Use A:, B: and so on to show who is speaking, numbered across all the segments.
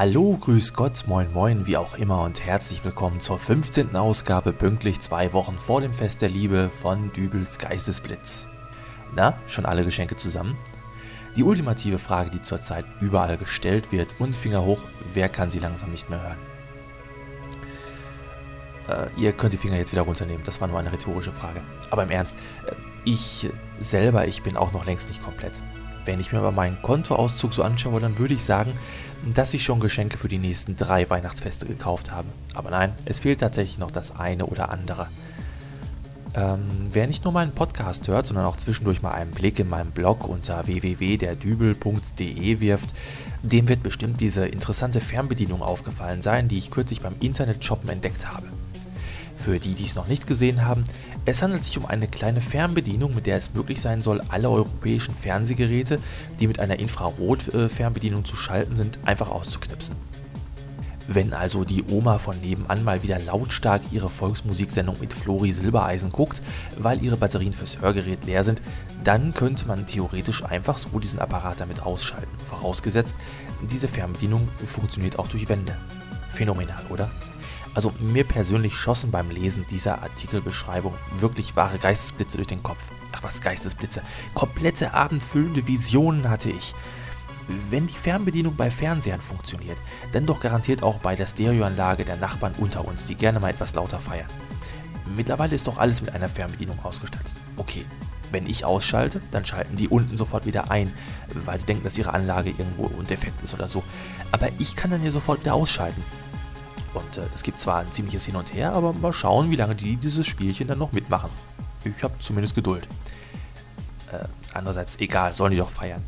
A: Hallo, grüß Gott, moin moin, wie auch immer und herzlich willkommen zur 15. Ausgabe pünktlich zwei Wochen vor dem Fest der Liebe von Dübels Geistesblitz. Na, schon alle Geschenke zusammen? Die ultimative Frage, die zurzeit überall gestellt wird und Finger hoch, wer kann sie langsam nicht mehr hören? Äh, ihr könnt die Finger jetzt wieder runternehmen, das war nur eine rhetorische Frage. Aber im Ernst, äh, ich selber, ich bin auch noch längst nicht komplett. Wenn ich mir aber meinen Kontoauszug so anschaue, dann würde ich sagen, dass ich schon Geschenke für die nächsten drei Weihnachtsfeste gekauft habe. Aber nein, es fehlt tatsächlich noch das eine oder andere. Ähm, wer nicht nur meinen Podcast hört, sondern auch zwischendurch mal einen Blick in meinen Blog unter www.derdübel.de wirft, dem wird bestimmt diese interessante Fernbedienung aufgefallen sein, die ich kürzlich beim Internet-Shoppen entdeckt habe. Für die, die es noch nicht gesehen haben, es handelt sich um eine kleine Fernbedienung, mit der es möglich sein soll, alle europäischen Fernsehgeräte, die mit einer Infrarot-Fernbedienung zu schalten sind, einfach auszuknipsen. Wenn also die Oma von nebenan mal wieder lautstark ihre Volksmusiksendung mit Flori Silbereisen guckt, weil ihre Batterien fürs Hörgerät leer sind, dann könnte man theoretisch einfach so diesen Apparat damit ausschalten. Vorausgesetzt, diese Fernbedienung funktioniert auch durch Wände. Phänomenal, oder? Also mir persönlich schossen beim Lesen dieser Artikelbeschreibung wirklich wahre Geistesblitze durch den Kopf. Ach was, Geistesblitze. Komplette abendfüllende Visionen hatte ich. Wenn die Fernbedienung bei Fernsehern funktioniert, dann doch garantiert auch bei der Stereoanlage der Nachbarn unter uns, die gerne mal etwas lauter feiern. Mittlerweile ist doch alles mit einer Fernbedienung ausgestattet. Okay, wenn ich ausschalte, dann schalten die unten sofort wieder ein, weil sie denken, dass ihre Anlage irgendwo defekt ist oder so. Aber ich kann dann hier sofort wieder ausschalten. Und äh, das gibt zwar ein ziemliches Hin und Her, aber mal schauen, wie lange die dieses Spielchen dann noch mitmachen. Ich habe zumindest Geduld. Äh, andererseits, egal, sollen die doch feiern.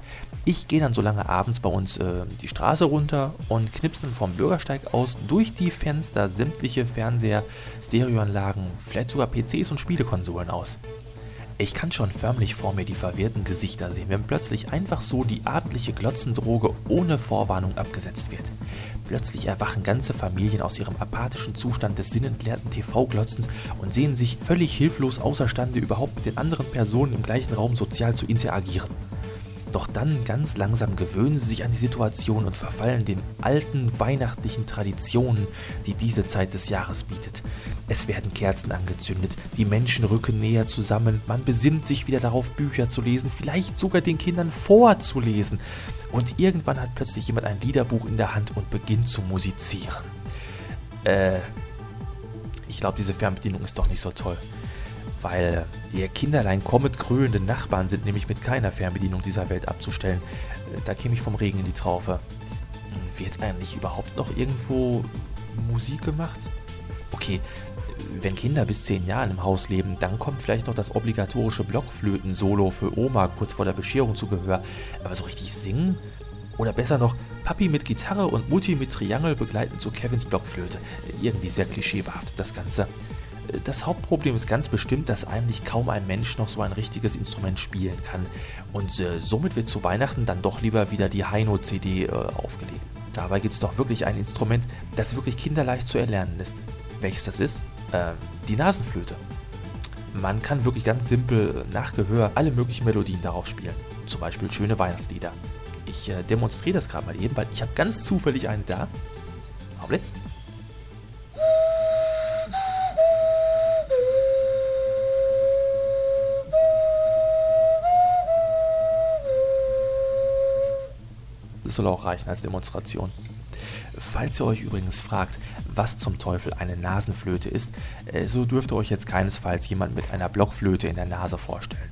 A: Ich gehe dann so lange abends bei uns äh, die Straße runter und knipse dann vom Bürgersteig aus durch die Fenster sämtliche Fernseher, Stereoanlagen, vielleicht sogar PCs und Spielekonsolen aus. Ich kann schon förmlich vor mir die verwirrten Gesichter sehen, wenn plötzlich einfach so die abendliche Glotzendroge ohne Vorwarnung abgesetzt wird. Plötzlich erwachen ganze Familien aus ihrem apathischen Zustand des sinnentleerten TV-Glotzens und sehen sich völlig hilflos außerstande, überhaupt mit den anderen Personen im gleichen Raum sozial zu interagieren. Doch dann ganz langsam gewöhnen sie sich an die Situation und verfallen den alten weihnachtlichen Traditionen, die diese Zeit des Jahres bietet. Es werden Kerzen angezündet, die Menschen rücken näher zusammen, man besinnt sich wieder darauf, Bücher zu lesen, vielleicht sogar den Kindern vorzulesen. Und irgendwann hat plötzlich jemand ein Liederbuch in der Hand und beginnt zu musizieren. Äh, ich glaube, diese Fernbedienung ist doch nicht so toll weil ihr Kinderlein kommet krönende Nachbarn sind nämlich mit keiner Fernbedienung dieser Welt abzustellen. Äh, da käme ich vom Regen in die Traufe. Hm, wird eigentlich überhaupt noch irgendwo Musik gemacht? Okay, wenn Kinder bis 10 Jahren im Haus leben, dann kommt vielleicht noch das obligatorische Blockflöten-Solo für Oma kurz vor der Bescherung zu Gehör. Aber so richtig singen? Oder besser noch, Papi mit Gitarre und Mutti mit Triangel begleiten zu Kevins Blockflöte. Irgendwie sehr klischeebehaft, das Ganze. Das Hauptproblem ist ganz bestimmt, dass eigentlich kaum ein Mensch noch so ein richtiges Instrument spielen kann. Und äh, somit wird zu Weihnachten dann doch lieber wieder die Heino-CD äh, aufgelegt. Dabei gibt es doch wirklich ein Instrument, das wirklich kinderleicht zu erlernen ist. Welches das ist? Äh, die Nasenflöte. Man kann wirklich ganz simpel nach Gehör alle möglichen Melodien darauf spielen. Zum Beispiel schöne Weihnachtslieder. Ich äh, demonstriere das gerade mal eben, weil ich habe ganz zufällig eine da. Augenblick. Das soll auch reichen als Demonstration. Falls ihr euch übrigens fragt, was zum Teufel eine Nasenflöte ist, äh, so dürft ihr euch jetzt keinesfalls jemand mit einer Blockflöte in der Nase vorstellen.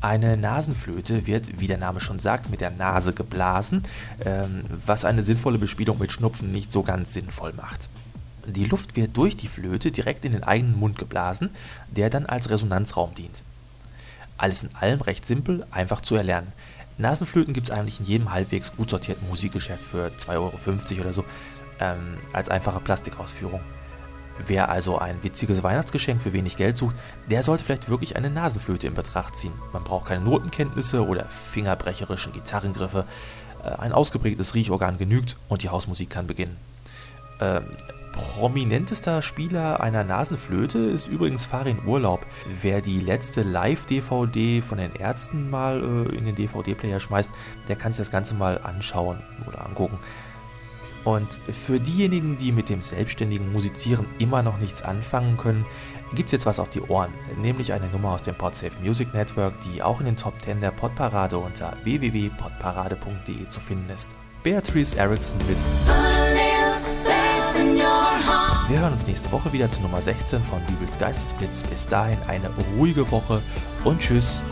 A: Eine Nasenflöte wird, wie der Name schon sagt, mit der Nase geblasen, ähm, was eine sinnvolle Bespielung mit Schnupfen nicht so ganz sinnvoll macht. Die Luft wird durch die Flöte direkt in den eigenen Mund geblasen, der dann als Resonanzraum dient. Alles in allem recht simpel, einfach zu erlernen. Nasenflöten gibt es eigentlich in jedem halbwegs gut sortierten Musikgeschäft für 2,50 Euro oder so, ähm, als einfache Plastikausführung. Wer also ein witziges Weihnachtsgeschenk für wenig Geld sucht, der sollte vielleicht wirklich eine Nasenflöte in Betracht ziehen. Man braucht keine Notenkenntnisse oder fingerbrecherischen Gitarrengriffe. Äh, ein ausgeprägtes Riechorgan genügt und die Hausmusik kann beginnen. Ähm, prominentester Spieler einer Nasenflöte ist übrigens Farin Urlaub. Wer die letzte Live-DVD von den Ärzten mal äh, in den DVD-Player schmeißt, der kann sich das Ganze mal anschauen oder angucken. Und für diejenigen, die mit dem selbstständigen Musizieren immer noch nichts anfangen können, gibt es jetzt was auf die Ohren, nämlich eine Nummer aus dem Podsafe Music Network, die auch in den Top 10 der Podparade unter www.podparade.de zu finden ist. Beatrice Erickson mit Wir hören uns nächste Woche wieder zu Nummer 16 von Bibels Geistesblitz. Bis dahin eine ruhige Woche und tschüss.